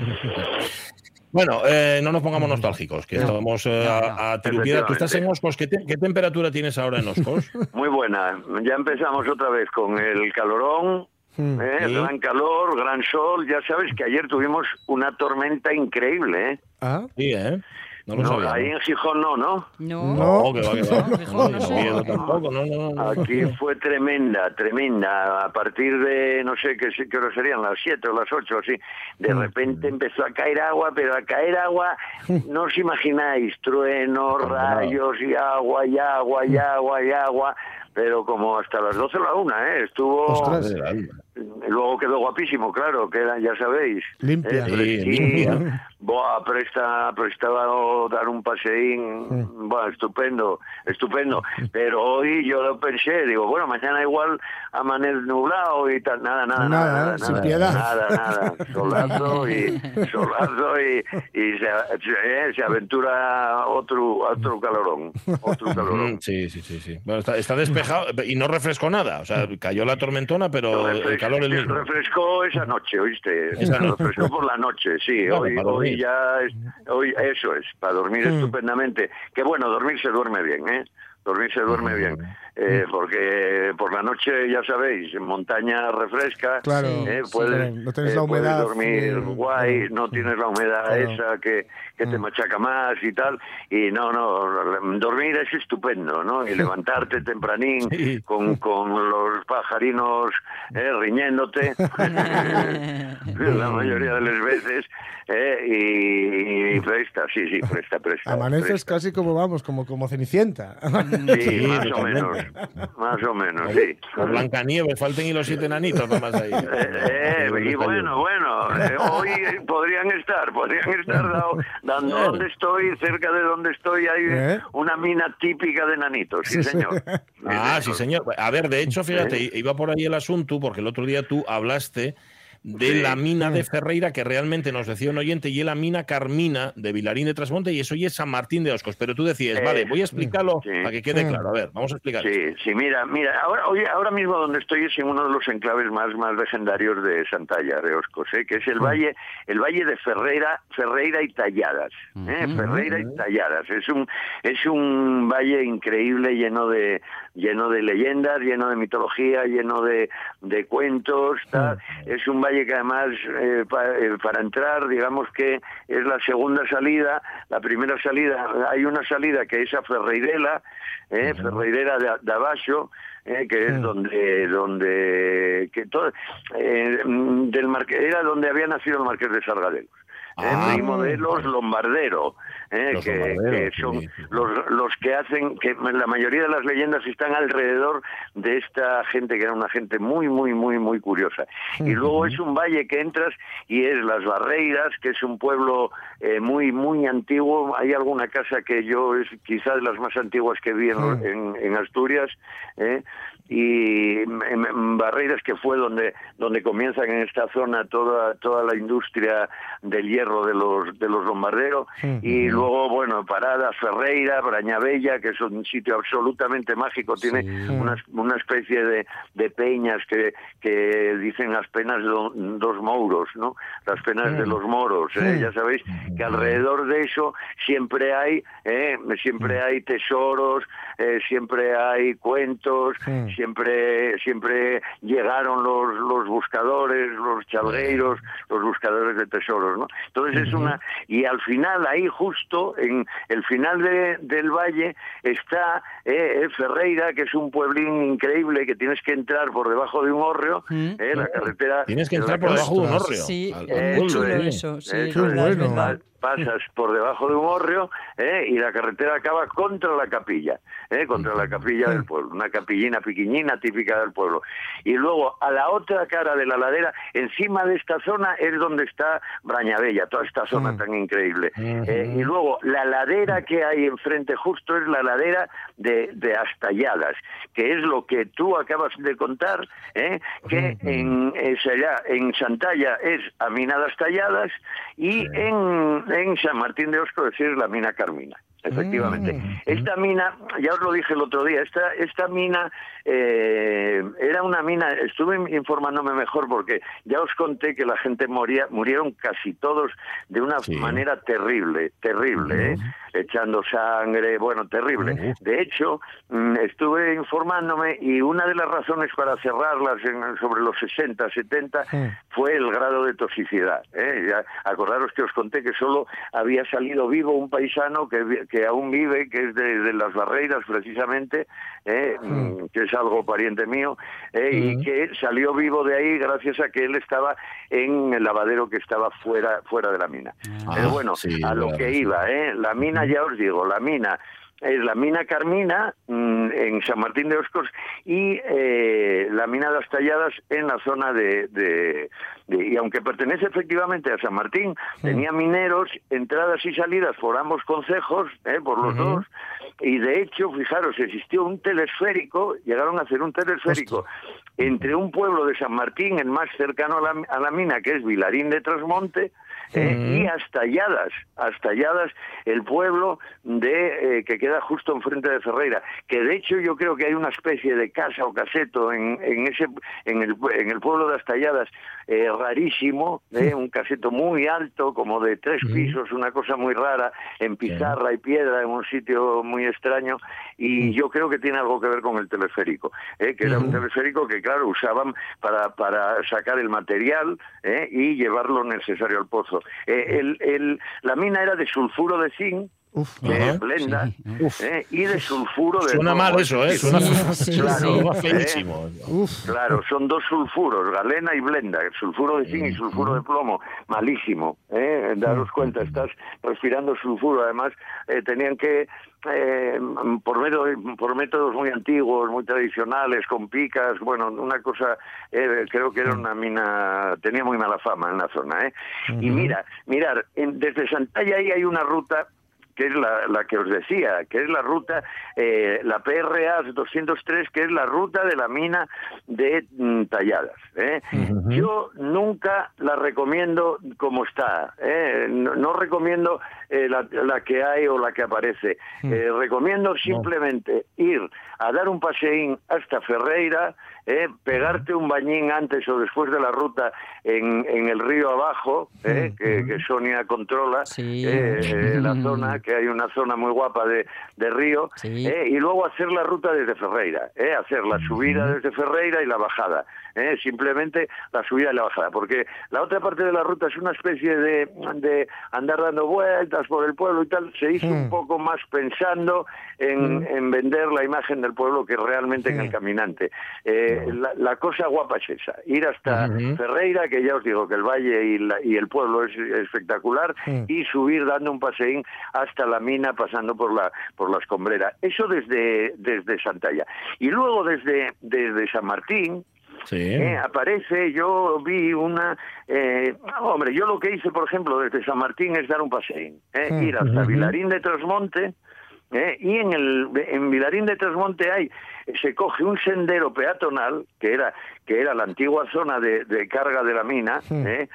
Bueno, eh, no nos pongamos nostálgicos, que estamos eh, No, a, a tirupidar. ¿Tú estás en. Oscos? ¿Qué, te- qué temperatura tienes ahora en Oscos? Muy buena. Ya empezamos otra vez con el calorón, Mm. ¿eh? Sí. gran calor, gran sol. Ya sabes que ayer tuvimos una tormenta increíble, ¿eh? Ah, Sí, ¿eh? No lo No, sabía. ahí ¿no? en Gijón no, ¿no? No, que va, que va. No, No, no tampoco, no, no, no. Aquí fue tremenda, tremenda. A partir de, no sé qué, qué hora serían, las 7 o las 8, así. De repente empezó a caer agua, pero a caer agua, no os imagináis, truenos, rayos y agua, y agua, y agua, y agua. Pero como hasta las 12 o la 1, ¿eh? Estuvo Ostras. Luego quedó guapísimo, claro, queda, ya sabéis. Limpia. Eh, Sí, limpia. Buah, presta, prestaba dar un paseín, buah, estupendo, estupendo. Pero hoy yo lo pensé, digo, bueno, mañana igual amanece nublado y tal, nada, nada, Nada, nada, ¿eh? sin nada, piedad. nada, nada, solazo y solazo y, y se, eh, se aventura otro, otro calorón, otro calorón. Mm, Sí, sí, sí, sí. Bueno, está, está despejado y no refrescó nada. O sea, cayó la tormentona, pero calor es el mismo. Refrescó esa noche, ¿oíste? Esa noche. Refrescó por la noche, sí. Claro, hoy, hoy ya, es- hoy eso es, para dormir Mm. estupendamente. Que bueno, dormir se duerme bien, ¿eh? Dormir se duerme bien, eh, porque por la noche, ya sabéis, en montaña refresca, Claro, eh, puedes, no tienes eh, la puedes humedad, dormir eh, guay, no tienes la humedad Claro. esa que, que te Mm. machaca más y tal, y no, no, dormir es estupendo, ¿no? Y levantarte tempranín Sí. con, con los pajarinos eh, riñéndote la mayoría de las veces eh, y, y presta, sí, sí, presta, presta. Amaneces presta. casi como vamos, como, como Cenicienta. Sí, más o menos, más o menos, sí. Con Blancanieves, falten y los siete enanitos nada más ahí. Eh, eh, y bueno, bueno, eh, hoy podrían estar, podrían estar dado- dando donde estoy, cerca de donde estoy, hay ¿Eh? una mina típica de nanitos, sí, Sí, sí. señor. Ah, sí, señor. A ver, de hecho, fíjate, iba por ahí el asunto, porque el otro día tú hablaste de Sí. la mina de Ferreira, que realmente nos decía un oyente, y es la mina Carmina de Vilarín de Trasmonte, y eso ya es San Martín de Oscos. Pero tú decías, Eh, vale, voy a explicarlo sí. para que quede Mm. claro. A ver, vamos a explicar. Sí, sí, mira, mira, ahora, oye, ahora mismo donde estoy es en uno de los enclaves más, más legendarios de Santalla, de Oscos, ¿eh? que es el valle, el valle de Ferreira, Ferreira y Talladas, ¿eh? Ferreira y Talladas. Es un, es un valle increíble, lleno de, lleno de leyendas, lleno de mitología, lleno de, de cuentos, tal. Es un valle que además, eh, pa- eh, para entrar, digamos que es la segunda salida, la primera salida, hay una salida que es a Ferreirela, eh, Ferreirera de, de eh, que es donde donde que todo eh, mm, del marque, era donde había nacido el marqués de Sargadelos. Ah. primo de los Lombardero, eh, Los que, son sí, los, los que hacen que la mayoría de las leyendas están alrededor de esta gente que era una gente muy muy muy muy curiosa. Y luego es un valle que entras y es las Barreiras que es un pueblo eh, muy muy antiguo. Hay alguna casa que yo es quizás de las más antiguas que vi en, en- en Asturias eh, y en Barreiras que fue donde donde comienzan en esta zona toda toda la industria del hierro de los de los bombarderos y luego bueno Parada Ferreira Brañabella que es un sitio absolutamente mágico. Tiene una, una especie de, de peñas que, que dicen las penas de do- dos mouros no las penas de los moros ¿eh? ya sabéis que alrededor de eso siempre hay eh, siempre hay tesoros eh, siempre hay cuentos siempre siempre llegaron los los buscadores los chalgueiros los buscadores de tesoros no entonces es una y al final ahí justo en el final de- del valle está eh, eh, Ferreira que es un pueblín increíble que tienes que entrar por debajo de un hórreo eh, la carretera Tienes que entrar por debajo de un hórreo. Sí, Al- al es pueblo, muy chulo ¿eh? eso, sí, Eso es es bueno. Pasas por debajo de un hórreo ¿eh? y la carretera acaba contra la capilla, ¿eh? contra la capilla del pueblo, una capillina piquiñina típica del pueblo. Y luego a la otra cara de la ladera, encima de esta zona es donde está Brañabella, toda esta zona tan increíble. Eh, y luego la ladera que hay enfrente justo es la ladera de, de Astalladas, que es lo que tú acabas de contar, ¿eh? que en, es allá, en Santalla es a mina de Astalladas y en, en San Martín de Osco es la mina Carmina. Efectivamente. Esta mina, ya os lo dije el otro día, esta, esta mina eh, era una mina, estuve informándome mejor porque ya os conté que la gente moría, murieron casi todos de una Sí. manera terrible, terrible, ¿eh? echando sangre, bueno, terrible. De hecho, mm, estuve informándome y una de las razones para cerrarlas en- sobre los 60, 70 fue el grado de toxicidad. ¿eh? Ya, acordaros que os conté que solo había salido vivo un paisano que, vi- que aún vive, que es de, de las Barreiras precisamente, ¿eh? Mm, que es algo pariente mío, ¿eh? y que salió vivo de ahí gracias a que él estaba en el lavadero que estaba fuera, fuera de la mina. Ah, Pero bueno, sí, a lo claro, que iba, ¿eh? la mina, ya os digo, la mina es la mina Carmina mm, en San Martín de Oscos y eh, la mina de las Talladas en la zona de, de- de- y aunque pertenece efectivamente a San Martín tenía mineros entradas y salidas por ambos concejos eh, por los dos y de hecho fijaros existió un telesférico llegaron a hacer un telesférico entre un pueblo de San Martín el más cercano a la, a la mina que es Vilarín de Trasmonte eh, y hasta Lladas, hasta Lladas, el pueblo de eh, que queda justo enfrente de Ferreira, que de hecho yo creo que hay una especie de casa o caseto en, en ese en el, en el pueblo de Astalladas eh, rarísimo, eh, un caseto muy alto, como de tres pisos, una cosa muy rara, en pizarra y piedra, en un sitio muy extraño, y yo creo que tiene algo que ver con el teleférico, eh, que era un teleférico que claro usaban para, para sacar el material eh, y llevar lo necesario al pozo. Eh, la mina era de sulfuro de zinc, Uf, Ajá. es blenda, eh, y de sulfuro de Suena mal eso, ¿eh? Suena, Sí, feísimo. Claro, son dos sulfuros, galena y blenda, el sulfuro de zinc y sulfuro de plomo, malísimo, ¿eh? daros cuenta, estás respirando sulfuro, además eh, tenían que, eh, por, medio- por métodos muy antiguos, muy tradicionales, con picas, bueno, una cosa, eh, creo que era una mina, tenía muy mala fama en la zona, ¿eh? Y mira, mirar, en- desde Santalla ahí hay una ruta que es la, la que os decía, que es la ruta, eh, la PRA 203, que es la ruta de la mina de mm, Talladas. ¿eh? Yo nunca la recomiendo como está, ¿eh? no, no recomiendo eh, la, la que hay o la que aparece. Eh, recomiendo simplemente ir a dar un paseín hasta Ferreira, ¿eh? pegarte un bañín antes o después de la ruta en, en el río abajo, ¿eh? que, que Sonia controla, Sí. eh, eh, la zona, que hay una zona muy guapa de, de río, Sí. eh, y luego hacer la ruta desde Ferreira, eh, hacer la subida desde Ferreira y la bajada, eh, simplemente la subida y la bajada, porque la otra parte de la ruta es una especie de, de andar dando vueltas por el pueblo y tal, se hizo un poco más pensando en, en vender la imagen del pueblo que realmente en el caminante. Eh, la, la cosa guapa es esa, ir hasta Ferreira, que ya os digo que el valle y, la- y el pueblo es espectacular, y subir dando un paseín hasta la mina pasando por la por la escombrera. Eso desde desde Santalla. Y luego desde desde San Martín Sí. eh, aparece, yo vi una... eh, hombre, yo lo que hice, por ejemplo, desde San Martín es dar un paseín, eh, ir hasta Vilarín de Trasmonte, eh, y en, el, en Vilarín de Trasmonte hay, se coge un sendero peatonal, que era que era la antigua zona de, de carga de la mina, eh,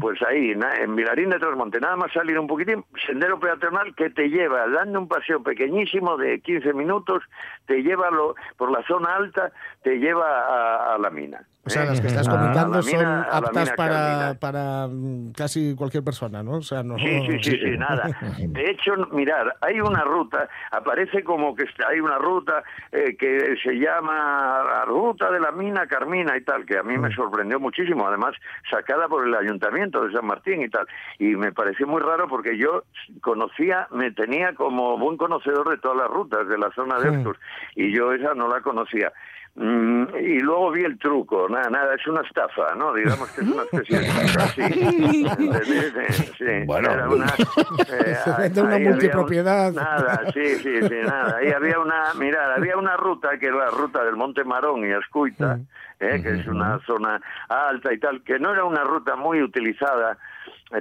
pues ahí, en Vilarín de Trasmonte, nada más salir un poquitín, sendero peatonal que te lleva, dando un paseo pequeñísimo de 15 minutos, te lleva lo- por la zona alta, te lleva a, a la mina. O sea, ¿eh? las que estás A- a la comentando son mina- aptas para, para mm, casi cualquier persona, ¿no? O sea, no. Sí, sí, sí, sí, nada. De hecho, mirar, hay una ruta, aparece como que está- hay una ruta eh, que se llama la ruta de la mina Carmina y tal, que a mí me sorprendió muchísimo, además sacada por el ayuntamiento de San Martín y tal. Y me pareció muy raro porque yo conocía, me tenía como buen conocedor de todas las rutas de la zona de Estos, y yo esa no la conocía. Mm, y luego vi el truco, nada, nada, es una estafa, ¿no? Digamos que es una especie de estafa, sí. Sí, Bueno. era una, eh, Se vende una un- multipropiedad. nada, sí, sí, sí, nada. Ahí había una, mirad, había una ruta que era la ruta del Monte Marón y Ascuita, eh, que es una zona alta y tal, que no era una ruta muy utilizada,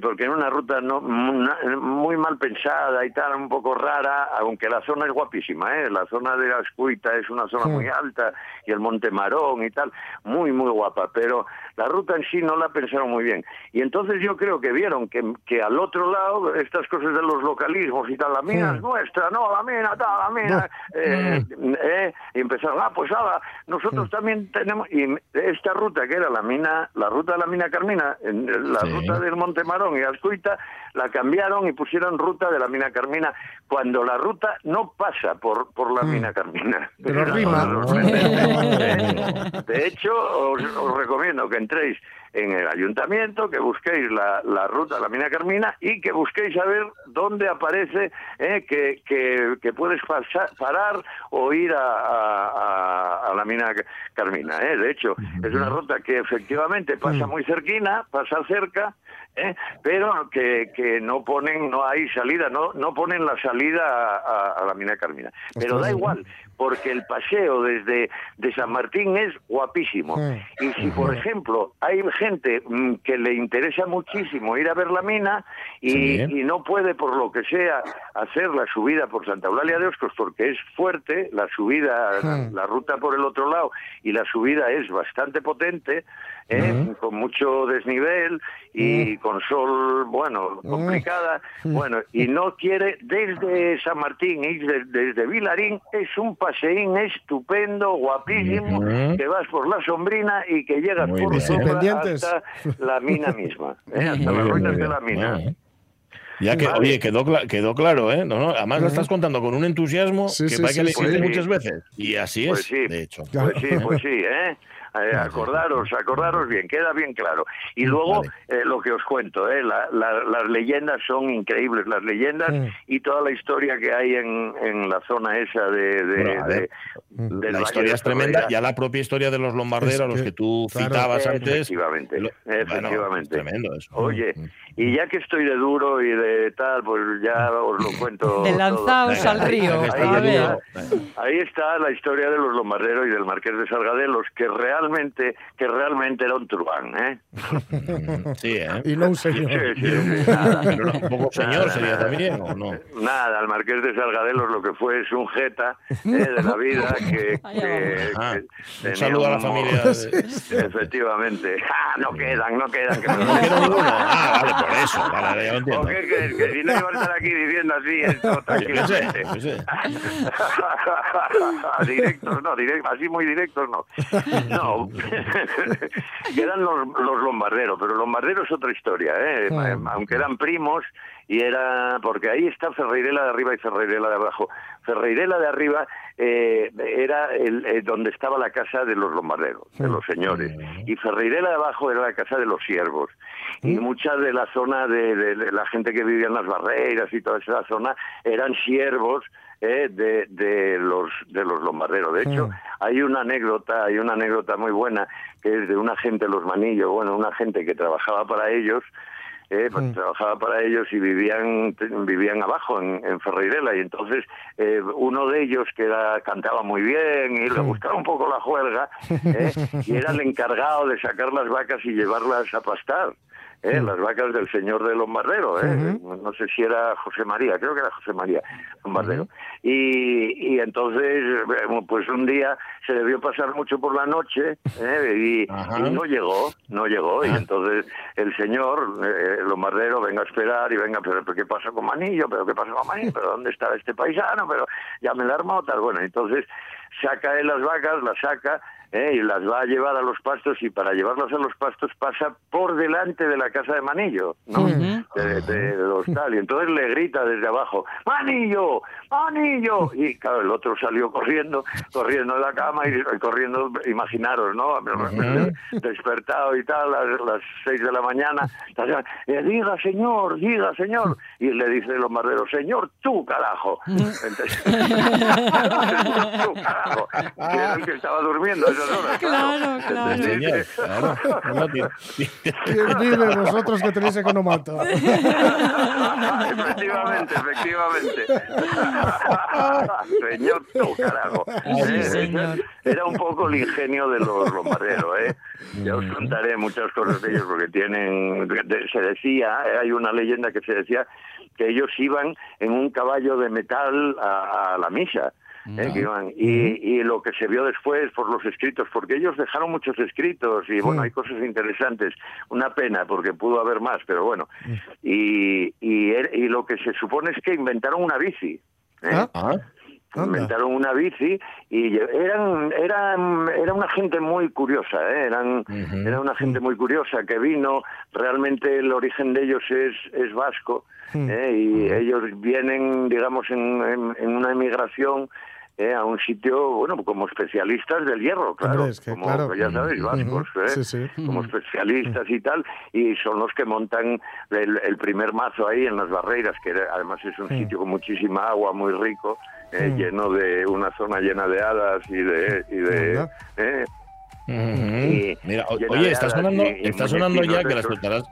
porque era una ruta no, mu- muy mal pensada y tal, un poco rara, aunque la zona es guapísima, ¿eh? la zona de Ascuita es una zona muy alta y el Monte Marón y tal, muy, muy guapa, pero la ruta en sí no la pensaron muy bien. Y entonces yo creo que vieron que, que al otro lado, estas cosas de los localismos y tal, la mina es nuestra, no, la mina, tal, la mina, eh, eh, y empezaron, ah, pues nada, nosotros también tenemos, y esta ruta que era la mina, la ruta de la mina Carmina, la Sí. ruta del Monte Marón y Ascuita, la cambiaron y pusieron ruta de la mina Carmina, cuando la ruta no pasa por, por la mina Carmina. Pero rima. Eh, De hecho, os, os recomiendo que três. En el ayuntamiento, que busquéis la, la ruta la mina Carmina y que busquéis a ver dónde aparece eh, que, que, que puedes pasar, parar o ir a, a- a- a la mina Carmina. eh. De hecho, es una ruta que efectivamente pasa muy cerquina, pasa cerca, ¿eh? pero que, que no ponen, no hay salida, no, no ponen la salida a, a- a la mina Carmina. Pero da igual, porque el paseo desde de San Martín es guapísimo. Y si, por ejemplo, hay gente mm, que le interesa muchísimo ir a ver la mina y, Sí. y no puede, por lo que sea, hacer la subida por Santa Eulalia de Oscos porque es fuerte, la subida, la, la ruta por el otro lado y la subida es bastante potente, ¿eh? con mucho desnivel y con sol, bueno, complicada, bueno, y no quiere, desde San Martín y de- desde Vilarín, es un paseín estupendo, guapísimo, que vas por la sombrina y que llegas Muy por bien. sombra Pendientes. Hasta la mina misma, ¿eh? hasta las ruinas de la mina. Bueno, Ya que, Vale. oye, quedó, quedó claro, ¿eh? No, no, además lo estás contando con un entusiasmo Sí, que sí, parece sí, que le muchas veces. Y así Pues es, de hecho. Pues sí, pues sí, ¿eh? Eh, acordaros, acordaros bien, queda bien claro. Y luego Vale. eh, lo que os cuento, ¿eh? La- la- las leyendas son increíbles, las leyendas Mm. y toda la historia que hay en, en la zona esa de... de- Bueno, de- La historia es tremenda, ya la propia historia de los Es a los que, tú claro. citabas antes. Efectivamente, lo- efectivamente. bueno, es tremendo eso. Oye, Mm. y ya que estoy de duro y de tal, pues ya os lo cuento. De todo. lanzaos Venga, al río. Ahí A venga, ver. está, ahí está la historia de los lombarderos y del marqués de Salgadelos, que realmente, que realmente era un truán, ¿eh? Mm, Sí, ¿eh? Y no un Sí, señor. sí, sí, nada. Pero no, un poco señor Nada, sería nada. también, ¿o no? Nada, el marqués de Salgadelos lo que fue es un jeta eh, de la vida que... Que- Ah, que un saludo a la familia. de- Efectivamente. Ah, no quedan, no quedan. que me- No quiero ninguno. Ah, vale, por eso. Vale, vale, ya lo ¿O entiendo. qué crees? Que si no iba a estar aquí diciendo así esto Yo qué sé, tranquilamente. yo sé. directos, no, direct- así muy directos no. No, que eran los, los lombarderos, pero lombarderos es otra historia, ¿eh? aunque eran primos y era, porque ahí está Ferreirela de arriba y Ferreirela de abajo. Ferreirela de arriba eh, era el, eh, donde estaba la casa de los lombarderos, de los señores, y Ferreirela de abajo era la casa de los siervos. Y mucha de la zona de, de- de la gente que vivía en las barreras y toda esa zona eran siervos eh, de, de los de los lombarderos. De hecho, hay una anécdota, hay una anécdota muy buena que es de una gente los manillos, bueno, una gente que trabajaba para ellos. eh, pues, trabajaba para ellos y vivían vivían abajo en, en Ferreirela. Y entonces eh, uno de ellos que era, cantaba muy bien y le gustaba un poco la juerga eh, y era el encargado de sacar las vacas y llevarlas a pastar ¿eh? las vacas del señor de Lombardero, ¿eh? no sé si era José María, creo que era José María Lombardero. y, y entonces, pues un día se debió pasar mucho por la noche ¿eh? y, no llegó, no llegó, y entonces el señor eh, Lombardero venga a esperar y venga, pero, ¿qué pasa con Manillo? ¿Pero qué pasa con Manillo? ¿Pero dónde está este paisano? Pero ya me la armado tal. Bueno, entonces saca él las vacas, las saca ¿eh? y las va a llevar a los pastos y para llevarlas a los pastos pasa por delante de la casa de Manillo, ¿no? de, de- de los tal, y entonces le grita desde abajo, ¡Manillo! ¡Manillo! Y claro, el otro salió corriendo, corriendo de la cama y, corriendo, imaginaros, ¿no? Despertado y tal, a las seis de la mañana, eh, diga señor, diga señor, y le dice el bombardero, señor, tú carajo. Entonces, tú carajo, que era el que estaba durmiendo horas. Claro, claro. Sí, señor, claro. No, tío. ¿Quién vive vosotros que tenéis economato? efectivamente, efectivamente. señor, tú, carajo. Ay, Eh, señor. Era un poco el ingenio de los bombarderos, ¿eh? Ya os contaré muchas cosas de ellos porque tienen, se decía, eh, hay una leyenda que se decía que ellos iban en un caballo de metal a, a la misa. ¿Eh? que iban. Y, y lo que se vio después por los escritos, porque ellos dejaron muchos escritos y bueno, hay cosas interesantes. Una pena, porque pudo haber más, pero bueno. Y, y, er- y lo que se supone es que inventaron una bici. ¿eh? Ah, Ah, inventaron una bici y eran eran era una gente muy curiosa ¿eh? eran era una gente muy curiosa que vino realmente el origen de ellos es es vasco ¿eh? y ellos vienen digamos en, en- en una emigración ¿eh? a un sitio bueno como especialistas del hierro claro es que, como claro. ya sabéis vascos. ¿eh? Sí, sí. como especialistas y tal, y son los que montan el, el primer mazo ahí en las barreras, que además es un sitio con muchísima agua, muy rico, eh, lleno de una zona llena de hadas y de... Y de Mira, oye, está sonando, está sonando ya que la estarás,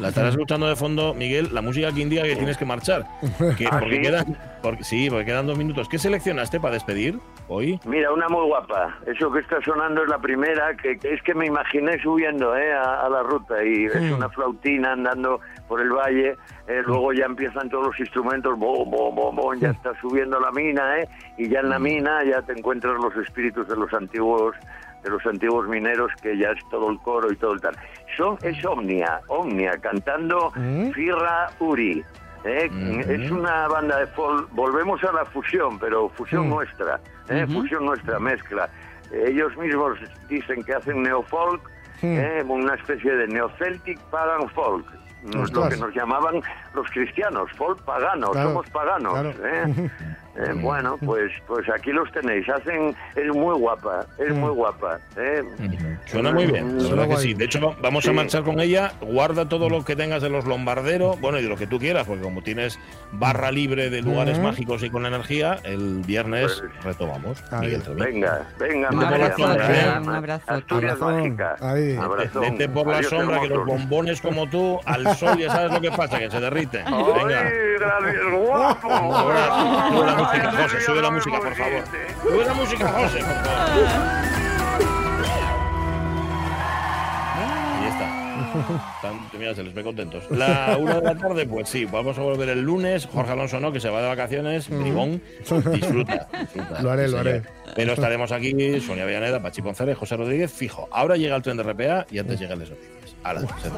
la estarás escuchando de fondo, Miguel, la música que indica que tienes que marchar. Que ¿Ah, porque sí? quedan, porque, sí, porque quedan dos minutos. ¿Qué seleccionaste para despedir hoy? Mira, una muy guapa. Eso que está sonando es la primera, que, que es que me imaginé subiendo eh, a, a la ruta y es una flautina andando por el valle. eh, luego ya empiezan todos los instrumentos, bom, bom, bom, bom, ya está subiendo la mina, eh, y ya en la mina ya te encuentras los espíritus de los antiguos de los antiguos mineros que ya es todo el coro y todo el tal. Son, es Omnia, Omnia, cantando Firra Uri. ¿eh? Es una banda de folk, volvemos a la fusión, pero fusión nuestra, ¿eh? fusión nuestra, mezcla. Ellos mismos dicen que hacen neofolk, ¿eh? una especie de neoceltic pagan folk. Lo Ostras. que nos llamaban los cristianos, folk paganos, Claro, somos paganos. claro. ¿eh? Eh, bueno, pues pues aquí los tenéis. Hacen, es muy guapa, es muy guapa. ¿eh? Suena muy bien, la Suena verdad que sí. De hecho, vamos a Sí. marchar con ella. Guarda todo lo que tengas de los bombarderos, bueno, y de lo que tú quieras, porque como tienes barra libre de lugares Ujú. mágicos y con energía, el viernes Pues- retomamos. Miguel. Venga, venga, Un María, abrazo, María, ¿eh? María. Un abrazo. Asturias mágica. Vete por la Adiós, sombra, que los bombones como tú, al sol, ya sabes lo que pasa, que se derriten. ¡Ay, Venga. gracias, guapo! Música, José, sube la música, por favor. Sube la música, José, por favor. Ahí está. Están- mira, se les ve contentos. La una de la tarde, pues sí, vamos a volver el lunes. Jorge Alonso no, que se va de vacaciones. Bribón, disfruta, disfruta. Lo haré, lo haré. Pero estaremos aquí, Sonia Villaneda, Pachi Ponceles, José Rodríguez, fijo. Ahora llega el tren de RPA y antes llegan las noticias. Hala, se